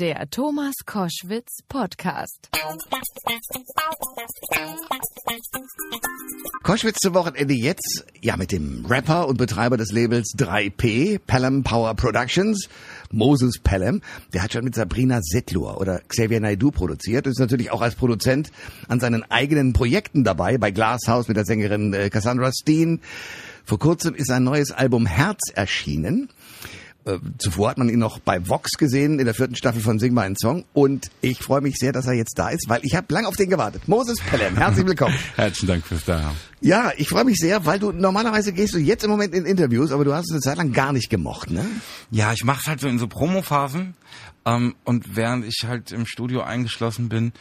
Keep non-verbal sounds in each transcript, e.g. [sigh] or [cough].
Der Thomas Koschwitz Podcast. Koschwitz zum Wochenende jetzt, ja, mit dem Rapper und Betreiber des Labels 3P, Pelham Power Productions, Moses Pelham. Der hat schon mit Sabrina Settlur oder Xavier Naidoo produziert und ist natürlich auch als Produzent an seinen eigenen Projekten dabei, bei Glasshouse mit der Sängerin äh, Cassandra Steen. Vor kurzem ist ein neues Album Herz erschienen. Äh, zuvor hat man ihn noch bei Vox gesehen in der vierten Staffel von Sing meinen Song und ich freue mich sehr, dass er jetzt da ist, weil ich habe lang auf den gewartet. Moses Pelham, herzlich willkommen. [laughs] Herzlichen Dank fürs Dasein. Ja, ich freue mich sehr, weil du normalerweise gehst du jetzt im Moment in Interviews, aber du hast es eine Zeit lang gar nicht gemocht, ne? Ja, ich mache halt so in so Promophasen ähm, und während ich halt im Studio eingeschlossen bin,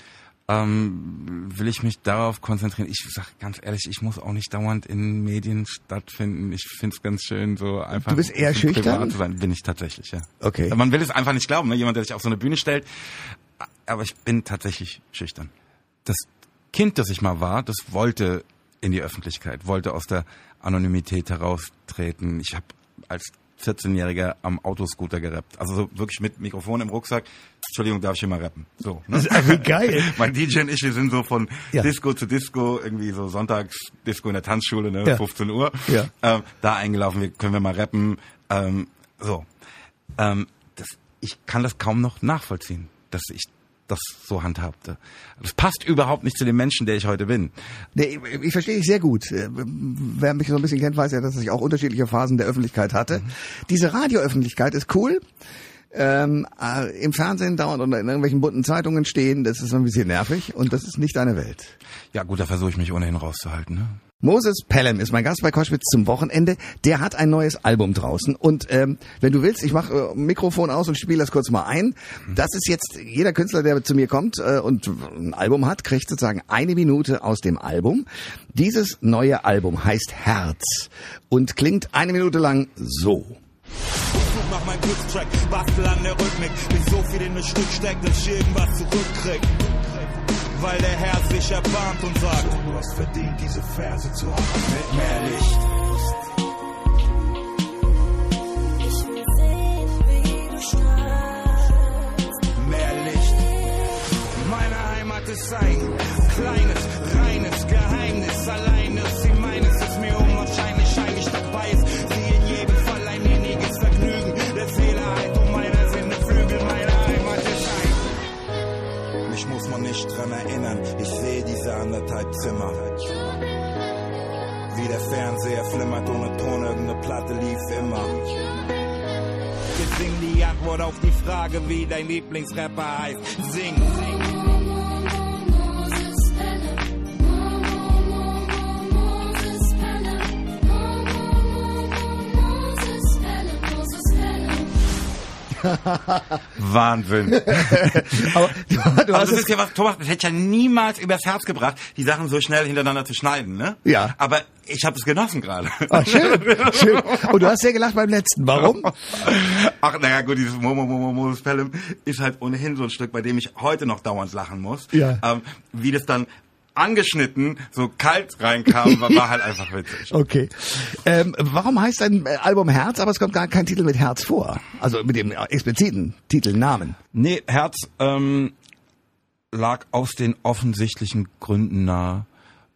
ähm, will ich mich darauf konzentrieren. Ich sag ganz ehrlich, ich muss auch nicht dauernd in Medien stattfinden. Ich find's ganz schön, so einfach. Du bist eher schüchtern? Zu sein. Bin ich tatsächlich, ja. Okay. Man will es einfach nicht glauben, ne? jemand, der sich auf so eine Bühne stellt. Aber ich bin tatsächlich schüchtern. Das Kind, das ich mal war, das wollte in die Öffentlichkeit, wollte aus der Anonymität heraustreten. Ich habe als 14-Jähriger am Autoscooter gerappt. Also so wirklich mit Mikrofon im Rucksack. Entschuldigung, darf ich hier mal rappen? So. Ne? Das ist also geil. [laughs] mein DJ und ich, wir sind so von Ja. Disco zu Disco, irgendwie so Sonntagsdisco in der Tanzschule, ne, Ja. 15 Uhr. Ja. Ähm, da eingelaufen, wir, können wir mal rappen. Ähm, so. Ähm, das, ich kann das kaum noch nachvollziehen, dass ich das so handhabte. Das passt überhaupt nicht zu dem Menschen, der ich heute bin. Nee, ich, verstehe dich sehr gut. Äh, Wer mich so ein bisschen kennt, weiß ja, dass ich auch unterschiedliche Phasen der Öffentlichkeit hatte. Diese Radioöffentlichkeit ist cool. Ähm, äh, Im Fernsehen dauernd oder in irgendwelchen bunten Zeitungen stehen, das ist ein bisschen nervig und das ist nicht deine Welt. Ja gut, da versuche ich mich ohnehin rauszuhalten. Ne? Moses Pelham ist mein Gast bei Koschwitz zum Wochenende. Der hat ein neues Album draußen. Und ähm, wenn du willst, ich mache äh, Mikrofon aus und spiele das kurz mal ein. Das ist jetzt, jeder Künstler, der zu mir kommt äh, und ein Album hat, kriegt sozusagen eine Minute aus dem Album. Dieses neue Album heißt Herz und klingt eine Minute lang so. Such nach meinem Glückstrack, bastel an der Rhythmik, bis so viel in das Stück steckt, dass ich irgendwas zurückkrieg. Weil der Herr sich erbarmt und sagt, du hast verdient, diese Verse zu haben. Mit mehr Licht. Mehr Licht. Meine Heimat ist ein kleines, Mich dran erinnern. Ich sehe diese anderthalb Zimmer. Wie der Fernseher flimmert ohne Ton, irgendeine Platte lief immer. Jetzt sing die Antwort auf die Frage, wie dein Lieblingsrapper heißt. Sing. Wahnsinn. Aber du, du hast das ist ja was, Thomas, das hätte ich ja niemals übers Herz gebracht, die Sachen so schnell hintereinander zu schneiden, ne? Ja. Aber ich habe es genossen gerade. Ah, schön, schön. Und du hast sehr gelacht beim letzten. Warum? Ach, naja, gut, dieses Momo Momo Moses Pelham ist halt ohnehin so ein Stück, bei dem ich heute noch dauernd lachen muss. Ja. Ähm, wie das dann angeschnitten so kalt reinkam, war, war halt einfach witzig. [laughs] Okay. Ähm, warum heißt dein Album Herz, aber es kommt gar kein Titel mit Herz vor? Also mit dem expliziten Titelnamen. Nee, Herz ähm, lag aus den offensichtlichen Gründen nahe.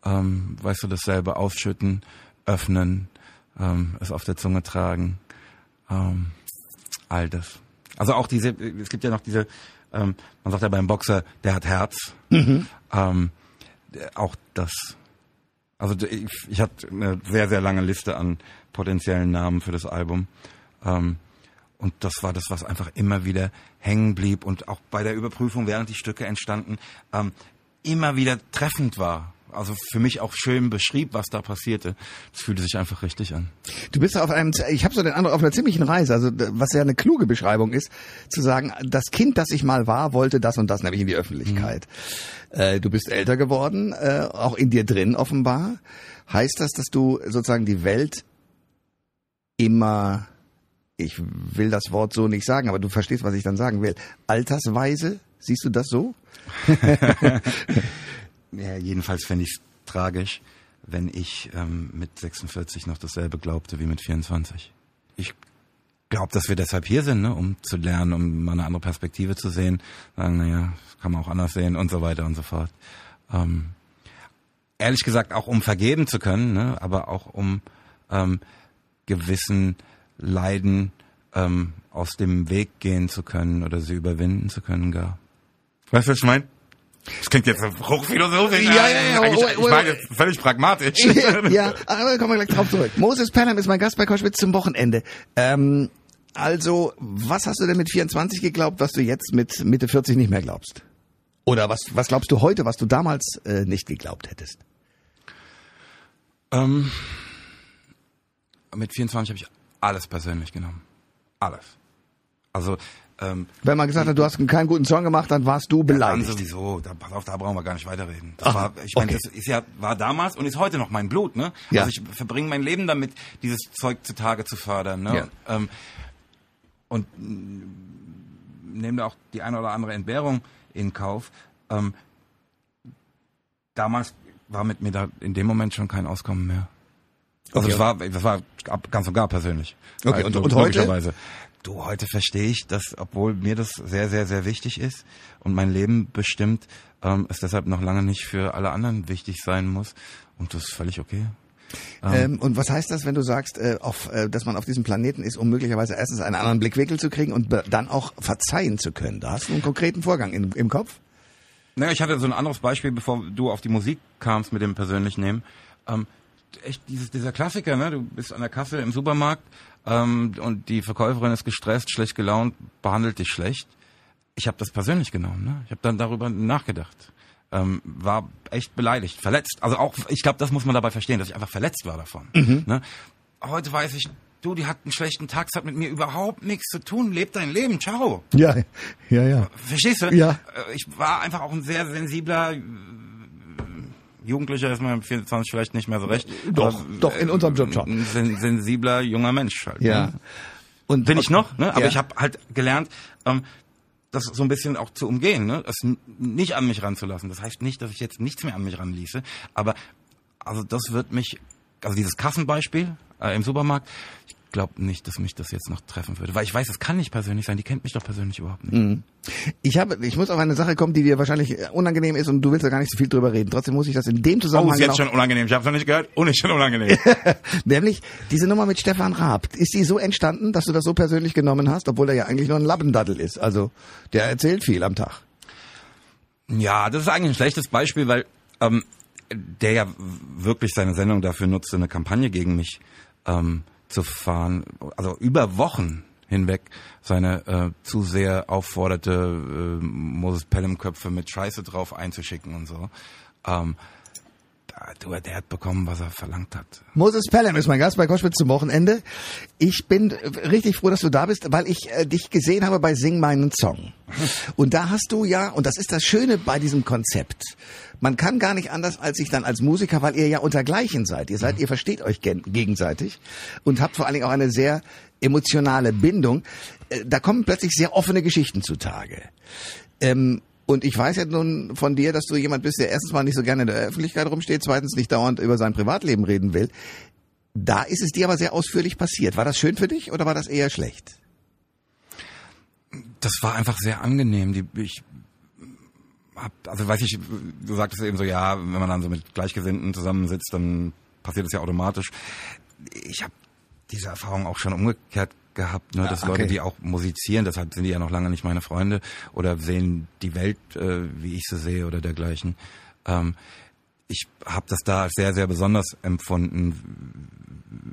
Ähm, weißt du, dasselbe ausschütten, öffnen, ähm, es auf der Zunge tragen, ähm, all das. Also auch diese, es gibt ja noch diese, ähm, man sagt ja beim Boxer, der hat Herz. Ähm, der- auch das. Also ich, ich hatte eine sehr, sehr lange Liste an potenziellen Namen für das Album. Ähm, und das war das, was einfach immer wieder hängen blieb und auch bei der Überprüfung, während die Stücke entstanden, ähm, immer wieder treffend war. Also für mich auch schön beschrieb, was da passierte. Das fühlte sich einfach richtig an. Du bist auf einem, ich habe so den Eindruck, auf einer ziemlichen Reise, also was ja eine kluge Beschreibung ist, zu sagen, das Kind, das ich mal war, wollte das und das, nämlich in die Öffentlichkeit. Äh, du bist älter geworden, äh, auch in dir drin offenbar. Heißt das, dass du sozusagen die Welt immer, ich will das Wort so nicht sagen, aber du verstehst, was ich dann sagen will, altersweise, siehst du das so? [laughs] [laughs] Ja, jedenfalls fände ich es tragisch, wenn ich ähm, mit 46 noch dasselbe glaubte wie mit 24. Ich glaube, dass wir deshalb hier sind, ne, um zu lernen, um mal eine andere Perspektive zu sehen. Sagen, naja, kann man auch anders sehen und so weiter und so fort. Ähm, ehrlich gesagt auch um vergeben zu können, ne, aber auch um ähm, gewissen Leiden ähm, aus dem Weg gehen zu können oder sie überwinden zu können gar. Weißt du, was ich meine? Das klingt jetzt hochphilosophisch. Ja, ja, ja, Eigentlich, oh, oh, ich meine völlig pragmatisch. [laughs] ja, aber da kommen wir gleich drauf zurück. Moses Pelham ist mein Gast bei Koschwitz zum Wochenende. Ähm, also, was hast du denn mit 24 geglaubt, was du jetzt mit Mitte 40 nicht mehr glaubst? Oder was, was glaubst du heute, was du damals äh, nicht geglaubt hättest? Ähm, mit 24 habe ich alles persönlich genommen. Alles. Also, ähm, Wenn man gesagt hat, du hast keinen guten Song gemacht, dann warst du dann beleidigt. sowieso, da, pass auf, da brauchen wir gar nicht weiterreden. Das Ach, war, ich meine, okay. das ist ja, war damals und ist heute noch mein Blut, ne? Ja. Also ich verbringe mein Leben damit, dieses Zeug zutage zu fördern, ne? Ja. Ähm, und nehme da auch die eine oder andere Entbehrung in Kauf. Ähm, damals war mit mir da in dem Moment schon kein Auskommen mehr. Also Okay. das war, das war ganz und gar persönlich. Okay, Also und- und heute? Du, heute verstehe ich, dass, obwohl mir das sehr, sehr, sehr wichtig ist und mein Leben bestimmt, ähm, es deshalb noch lange nicht für alle anderen wichtig sein muss. Und das ist völlig okay. Ähm, und was heißt das, wenn du sagst, äh, auf, äh, dass man auf diesem Planeten ist, um möglicherweise erstens einen anderen Blickwinkel zu kriegen und dann auch verzeihen zu können? Da hast du einen konkreten Vorgang in, im Kopf? Naja, ich hatte so ein anderes Beispiel, bevor du auf die Musik kamst mit dem persönlichen Nehmen. Ähm, echt dieses, dieser Klassiker, ne? Du bist an der Kasse im Supermarkt ähm, und die Verkäuferin ist gestresst, schlecht gelaunt, behandelt dich schlecht. Ich habe das persönlich genommen, ne? Ich habe dann darüber nachgedacht. Ähm, war echt beleidigt, verletzt. Also auch, ich glaube, das muss man dabei verstehen, dass ich einfach verletzt war davon. Ne? Heute weiß ich, du, die hat einen schlechten Tag, es hat mit mir überhaupt nichts zu tun. Leb dein Leben, ciao. Ja, ja, ja. Verstehst du? Ja. Äh, Ich war einfach auch ein sehr sensibler Jugendlicher, ist man mit 24 vielleicht nicht mehr so recht. Doch, aber, doch, in unserem Job schon. Ein sen sensibler junger Mensch halt. Ja. Ne? Und Bin ich noch, ne? Aber Ja. ich habe halt gelernt, ähm, das so ein bisschen auch zu umgehen, ne? Das nicht an mich ranzulassen. Das heißt nicht, dass ich jetzt nichts mehr an mich ranließe, aber also das wird mich, also dieses Kassenbeispiel äh, im Supermarkt, ich glaube nicht, dass mich das jetzt noch treffen würde, weil ich weiß, es kann nicht persönlich sein. Die kennt mich doch persönlich überhaupt nicht. Mhm. Ich habe, ich muss auf eine Sache kommen, die dir wahrscheinlich äh, unangenehm ist und du willst da gar nicht so viel drüber reden. Trotzdem muss ich das in dem Oh, Zusammenhang ist jetzt schon unangenehm. Ich habe es noch nicht gehört. Und ist schon unangenehm. [laughs] Nämlich diese Nummer mit Stefan Raab. Ist die so entstanden, dass du das so persönlich genommen hast, obwohl er ja eigentlich nur ein Labbendaddel ist? Also der erzählt viel am Tag. Ja, das ist eigentlich ein schlechtes Beispiel, weil ähm, der ja wirklich seine Sendung dafür nutzte, eine Kampagne gegen mich ähm, zu fahren. Also über Wochen hinweg seine äh, zu sehr aufforderte äh, Moses Pelham-Köpfe mit Scheiße drauf einzuschicken und so. Ähm, du, der hat bekommen, was er verlangt hat. Moses Pelham ist mein Gast bei Koschwitz zum Wochenende. Ich bin richtig froh, dass du da bist, weil ich äh, dich gesehen habe bei Sing meinen Song. [laughs] Und da hast du ja, und das ist das Schöne bei diesem Konzept, man kann gar nicht anders als sich dann als Musiker, weil ihr ja untergleichen seid. Ihr seid, ihr versteht euch gen- gegenseitig und habt vor allen Dingen auch eine sehr emotionale Bindung. Äh, Da kommen plötzlich sehr offene Geschichten zutage. Ähm, und ich weiß ja nun von dir, dass du jemand bist, der erstens mal nicht so gerne in der Öffentlichkeit rumsteht, zweitens nicht dauernd über sein Privatleben reden will. Da ist es dir aber sehr ausführlich passiert. War das schön für dich oder war das eher schlecht? das war einfach sehr angenehm. Die, ich hab, also weiß ich, du sagtest eben so, ja, wenn man dann so mit Gleichgesinnten zusammensitzt, dann passiert das ja automatisch. Ich habe diese Erfahrung auch schon umgekehrt gehabt, ne, dass Ah, okay. Leute, die auch musizieren, deshalb sind die ja noch lange nicht meine Freunde oder sehen die Welt, äh, wie ich sie sehe oder dergleichen. Ähm, ich habe das da als sehr, sehr besonders empfunden,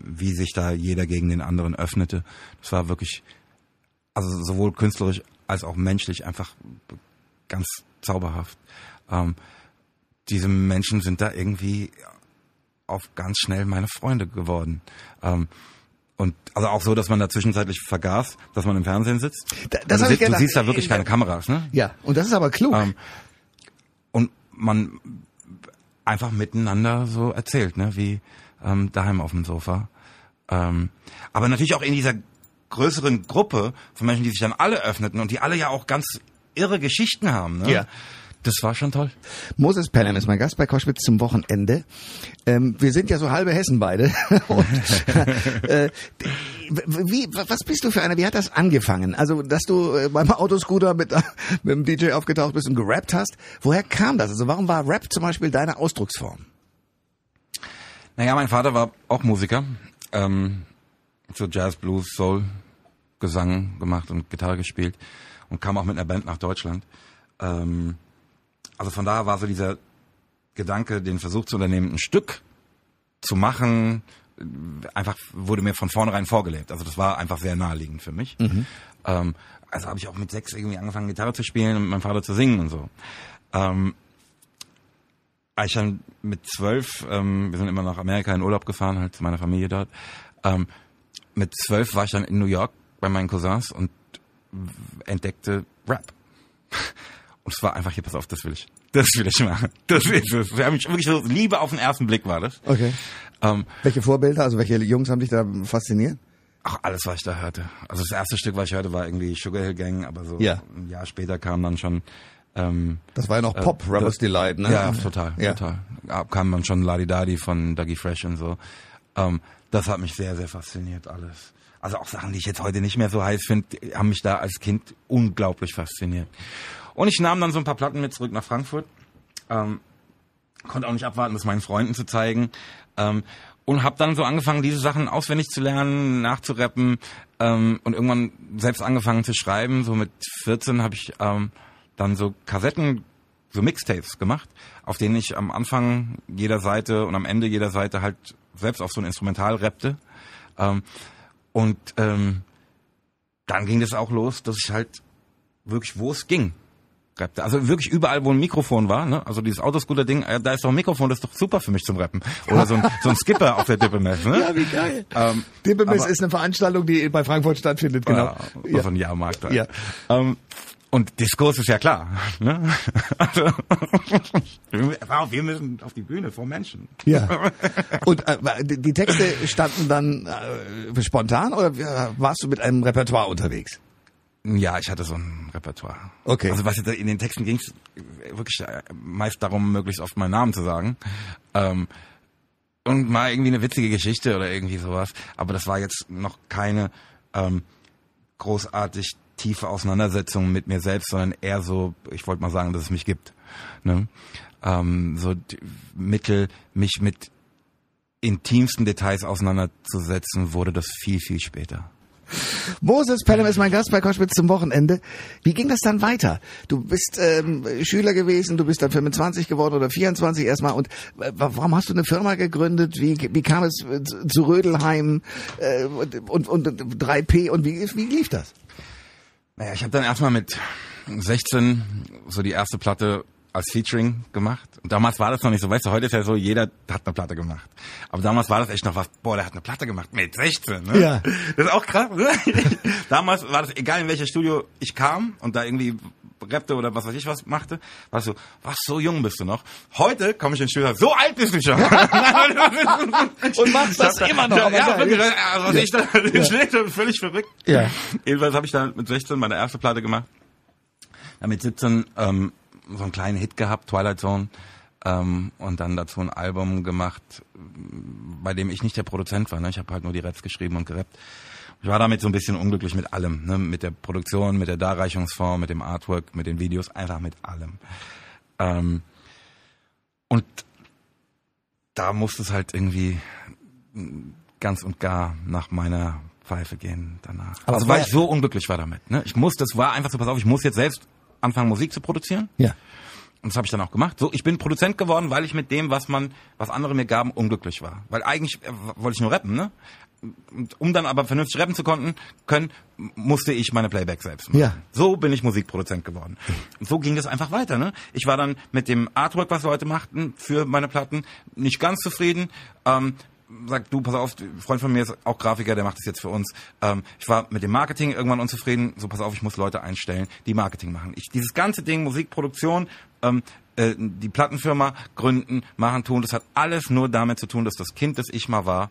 wie sich da jeder gegen den anderen öffnete. Das war wirklich also sowohl künstlerisch als auch menschlich einfach ganz zauberhaft. Ähm, diese Menschen sind da irgendwie auf ganz schnell meine Freunde geworden. Ähm, und also auch so, dass man da zwischenzeitlich vergaß, dass man im Fernsehen sitzt. Da- das also du, gedacht. siehst da wirklich keine Kameras, ne? Ja, und das ist aber klug. Ähm, und man einfach miteinander so erzählt, ne, wie ähm, daheim auf dem Sofa. Ähm, aber natürlich auch in dieser größeren Gruppe von Menschen, die sich dann alle öffneten und die alle ja auch ganz irre Geschichten haben. Ne? Ja. Das war schon toll. Moses Pelham ist mein Gast bei Koschwitz zum Wochenende. Ähm, wir sind ja so halbe Hessen beide. [laughs] Und, äh, wie, was bist du für einer? Wie hat das angefangen? Also, dass du äh, beim Autoscooter mit, [laughs] mit dem DJ aufgetaucht bist und gerappt hast. Woher kam das? Also, warum war Rap zum Beispiel deine Ausdrucksform? Naja, mein Vater war auch Musiker. Ähm, so Jazz, Blues, Soul, Gesang gemacht und Gitarre gespielt und kam auch mit einer Band nach Deutschland. Ähm, also von daher war so dieser Gedanke, den Versuch zu unternehmen, ein Stück zu machen, einfach wurde mir von vornherein vorgelebt. Also das war einfach sehr naheliegend für mich. Ähm, also habe ich auch mit sechs irgendwie angefangen, Gitarre zu spielen und mit meinem Vater zu singen und so. Ähm, ich dann mit zwölf, ähm, wir sind immer nach Amerika in Urlaub gefahren, halt zu meiner Familie dort. Ähm, mit zwölf war ich dann in New York bei meinen Cousins und entdeckte Rap. Und es war einfach hier, pass auf, das will ich. Das will ich machen. Das ist es. Wir haben mich wirklich so, Liebe auf den ersten Blick war das. Okay. Ähm, Welche Vorbilder, also welche Jungs haben dich da fasziniert? Ach, alles, was ich da hörte. Also das erste Stück, was ich hörte, war irgendwie Sugar Hill Gang, aber so Ja. ein Jahr später kam dann schon ähm, Das war ja noch Pop, Äh, das- Delight, ne? Ja, total, Ja. total. Kam dann schon Ladi Dadi von Dougie Fresh und so. Ähm, das hat mich sehr, sehr fasziniert alles. Also auch Sachen, die ich jetzt heute nicht mehr so heiß finde, haben mich da als Kind unglaublich fasziniert. Und ich nahm dann so ein paar Platten mit zurück nach Frankfurt. Ähm, konnte auch nicht abwarten, das meinen Freunden zu zeigen. Ähm, und habe dann so angefangen, diese Sachen auswendig zu lernen, nachzurappen ähm, und irgendwann selbst angefangen zu schreiben. So mit 14 habe ich ähm, dann so Kassetten, so Mixtapes gemacht, auf denen ich am Anfang jeder Seite und am Ende jeder Seite halt selbst auf so ein Instrumental rappte. Ähm, und ähm, dann ging das auch los, dass ich halt wirklich, wo es ging, rappte. Also wirklich überall, wo ein Mikrofon war, ne? Also dieses Autoscooter-Ding, äh, da ist doch ein Mikrofon, das ist doch super für mich zum Rappen. Oder so ein, so ein Skipper auf der Dippemess, ne? [laughs] Ja, wie geil. Ähm, Dippemess ist eine Veranstaltung, die bei Frankfurt stattfindet, genau. ja, auf einem Jahrmarkt. da. Ja. Ähm, und Diskurs ist ja klar. [laughs] Ne? Also, wir, müssen auf die Bühne vor Menschen. Ja. [laughs] Und äh, die die Texte standen dann äh, spontan oder äh, warst du mit einem Repertoire unterwegs? Ja, ich hatte so ein Repertoire. Okay. Also was jetzt in den Texten ging es wirklich äh, meist darum, möglichst oft meinen Namen zu sagen. Ähm, und mal irgendwie eine witzige Geschichte oder irgendwie sowas. Aber das war jetzt noch keine ähm, großartig tiefe Auseinandersetzung mit mir selbst, sondern eher so, ich wollte mal sagen, dass es mich gibt. Ne? Ähm, so Mittel, mich mit intimsten Details auseinanderzusetzen, wurde das viel, viel später. Moses Pelham ist mein Gast bei Koschwitz zum Wochenende. Wie ging das dann weiter? Du bist ähm, Schüler gewesen, du bist dann 25 geworden oder 24 erstmal. Und äh, warum hast du eine Firma gegründet? Wie, wie kam es äh, zu Rödelheim äh, und, und, und 3P und wie, wie lief das? Naja, ich habe dann erstmal mit 16 so die erste Platte als Featuring gemacht. Und damals war das noch nicht so, weißt du, heute ist ja so, jeder hat eine Platte gemacht. Aber damals war das echt noch was, boah, der hat eine Platte gemacht mit 16, ne? Ja. Das ist auch krass, ne? [laughs] damals war das egal, in welches Studio ich kam und da irgendwie rappte oder was weiß ich was machte, war so, was, so jung bist du noch? Heute komme ich ins Studio, so alt bist du schon. [laughs] Und machst das immer noch, Ja, geil. wirklich, also was ich da, ja. [laughs] völlig verrückt. Ja. Jedenfalls habe ich dann mit 16 meine erste Platte gemacht. Dann mit 17 ähm, so einen kleinen Hit gehabt, Twilight Zone. Ähm, und dann dazu ein Album gemacht, bei dem ich nicht der Produzent war. Ne? Ich habe halt nur die Raps geschrieben und gerappt. Ich war damit so ein bisschen unglücklich mit allem. Ne? Mit der Produktion, mit der Darreichungsform, mit dem Artwork, mit den Videos, einfach mit allem. Ähm, und da musste es halt irgendwie ganz und gar nach meiner Pfeife gehen danach. Aber also weil ich so unglücklich war damit. Ne? Ich muss, das war einfach so, pass auf, ich muss jetzt selbst anfangen Musik zu produzieren. Ja. Und das habe ich dann auch gemacht. So, ich bin Produzent geworden, weil ich mit dem, was man, was andere mir gaben, unglücklich war. Weil eigentlich äh, wollte ich nur rappen, ne? Um dann aber vernünftig rappen zu konnten, können, musste ich meine Playback selbst machen. Ja. So bin ich Musikproduzent geworden. Und so ging das einfach weiter, ne? Ich war dann mit dem Artwork, was Leute machten für meine Platten, nicht ganz zufrieden. Ähm, sagt, du, pass auf, ein Freund von mir ist auch Grafiker, der macht das jetzt für uns. Ähm, ich war mit dem Marketing irgendwann unzufrieden. So, pass auf, ich muss Leute einstellen, die Marketing machen. Ich, dieses ganze Ding, Musikproduktion, ähm, äh, die Plattenfirma gründen, machen, tun, das hat alles nur damit zu tun, dass das Kind, das ich mal war,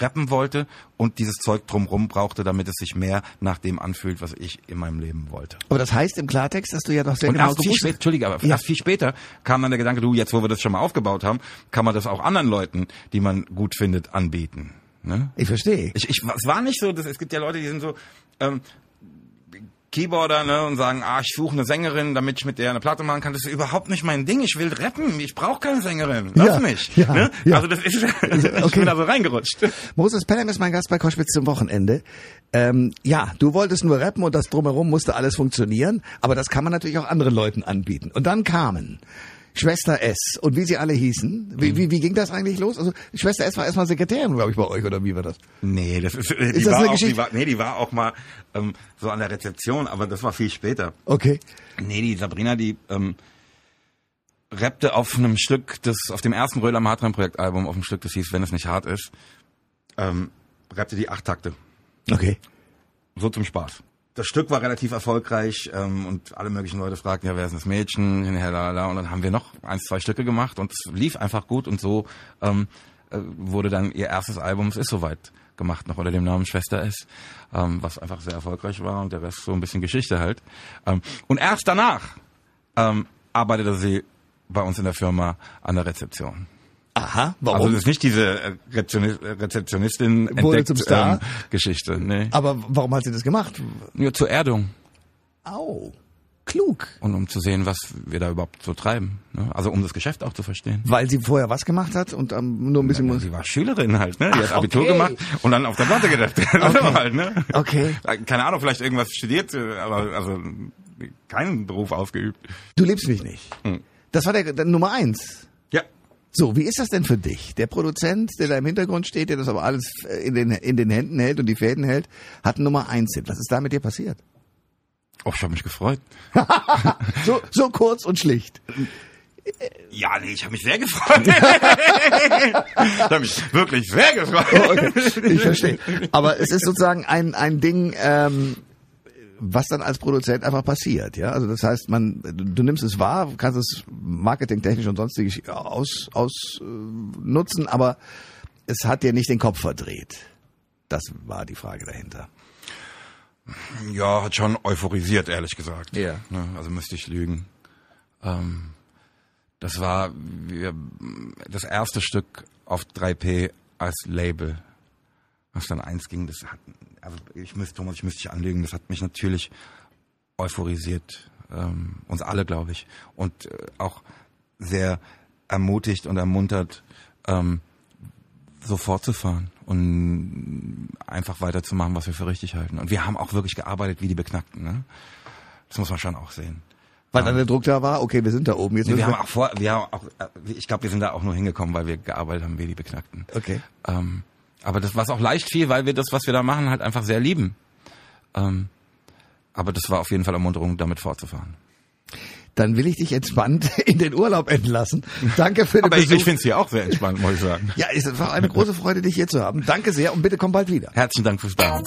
rappen wollte und dieses Zeug drumrum brauchte, damit es sich mehr nach dem anfühlt, was ich in meinem Leben wollte. Aber das heißt im Klartext, dass du ja doch sehr Und genau erst viel später, Entschuldige, aber Ja. erst viel später kam dann der Gedanke, du, jetzt wo wir das schon mal aufgebaut haben, kann man das auch anderen Leuten, die man gut findet, anbieten. Ne? Ich verstehe. Ich, ich, es war nicht so, dass, es gibt ja Leute, die sind so ähm, Keyboarder ne, und sagen, ah, ich suche eine Sängerin, damit ich mit der eine Platte machen kann. Das ist überhaupt nicht mein Ding. Ich will rappen. Ich brauche keine Sängerin. Lass Ja, mich. ja, ne? ja. Also das ist, [laughs] ich okay. bin da so reingerutscht. Moses Pelham ist mein Gast bei Koschwitz zum Wochenende. Ähm, ja, du wolltest nur rappen und das drumherum musste alles funktionieren, aber das kann man natürlich auch anderen Leuten anbieten. Und dann kamen Schwester S und wie sie alle hießen. Wie, wie, wie ging das eigentlich los? Also Schwester S war erstmal Sekretärin, glaube ich, bei euch, oder wie war das? Nee, das ist, die Ist das war eine auch, Geschichte? die war, nee, die war auch mal ähm, so an der Rezeption, aber das war viel später. Okay. Nee, die Sabrina, die ähm, rappte auf einem Stück, das auf dem ersten Röhler Matram Projektalbum, auf einem Stück, das hieß Wenn es nicht hart ist, ähm, rappte die acht Takte. Okay. So zum Spaß. Das Stück war relativ erfolgreich ähm, und alle möglichen Leute fragten, ja, wer ist das Mädchen? Und dann haben wir noch eins, zwei Stücke gemacht und es lief einfach gut und so ähm, äh, wurde dann ihr erstes Album, es ist soweit, gemacht, noch unter dem Namen Schwester S, ähm, was einfach sehr erfolgreich war und der Rest so ein bisschen Geschichte halt. Ähm, und erst danach ähm, arbeitete sie bei uns in der Firma an der Rezeption. Aha, Also warum? das ist nicht diese äh, äh, Rezeptionistin entdeckt zum Star? Ähm, Geschichte, nee. aber warum hat sie das gemacht? Nur zur Erdung Au, klug. und um zu sehen, was wir da überhaupt so treiben. Ne? Also um das Geschäft auch zu verstehen. Weil sie vorher was gemacht hat und ähm, nur ein bisschen... Ja, sie war Schülerin halt, ne? Die hat Ach, Abitur okay. gemacht und dann auf der Platte. [laughs] Das war halt, ne? Okay. Keine Ahnung, vielleicht irgendwas studiert, äh, aber also keinen Beruf ausgeübt. Du liebst mich nicht. Hm. Das war der, der Nummer eins. So, wie ist das denn für dich? Der Produzent, der da im Hintergrund steht, der das aber alles in den, in den Händen hält und die Fäden hält, hat Nummer eins Hit. Was ist da mit dir passiert? Oh, ich habe mich gefreut. [laughs] So, so kurz und schlicht. Ja, nee, ich habe mich sehr gefreut. [laughs] ich habe mich wirklich sehr gefreut. Oh, okay. Ich verstehe. Aber es ist sozusagen ein, ein Ding, ähm, was dann als Produzent einfach passiert, ja. Also das heißt, man, du nimmst es wahr, kannst es marketingtechnisch und sonstig aus, aus äh, nutzen, aber es hat dir nicht den Kopf verdreht. Das war die Frage dahinter. Ja, hat schon euphorisiert, ehrlich gesagt. Ja. Ne, also müsste ich lügen. Ähm, das war wir, das erste Stück auf 3P als Label, was dann eins ging. Das hat, also ich müsste, Thomas, ich müsste dich anlügen. Das hat mich natürlich euphorisiert, ähm, uns alle, glaube ich, und äh, auch sehr ermutigt und ermuntert, ähm, so fortzufahren und einfach weiterzumachen, was wir für richtig halten. Und wir haben auch wirklich gearbeitet wie die Beknackten. Ne? Das muss man schon auch sehen. Weil dann der Druck da war, okay, wir sind da oben. Jetzt Nee, wir haben auch vor, wir haben auch, äh, ich glaube, wir sind da auch nur hingekommen, weil wir gearbeitet haben wie die Beknackten. Okay. Ähm, aber das war auch leicht viel, weil wir das, was wir da machen, halt einfach sehr lieben. Ähm, aber das war auf jeden Fall Ermunterung, damit fortzufahren. Dann will ich dich entspannt [laughs] in den Urlaub entlassen. Danke für den Aber ich, Besuch. ich finde es hier auch sehr entspannt, muss ich sagen. ja, es war eine große Freude, dich hier zu haben. Danke sehr und bitte komm bald wieder. Herzlichen Dank fürs Dasein.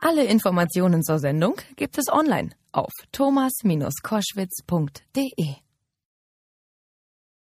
Alle Informationen zur Sendung gibt es online auf thomas-koschwitz.de.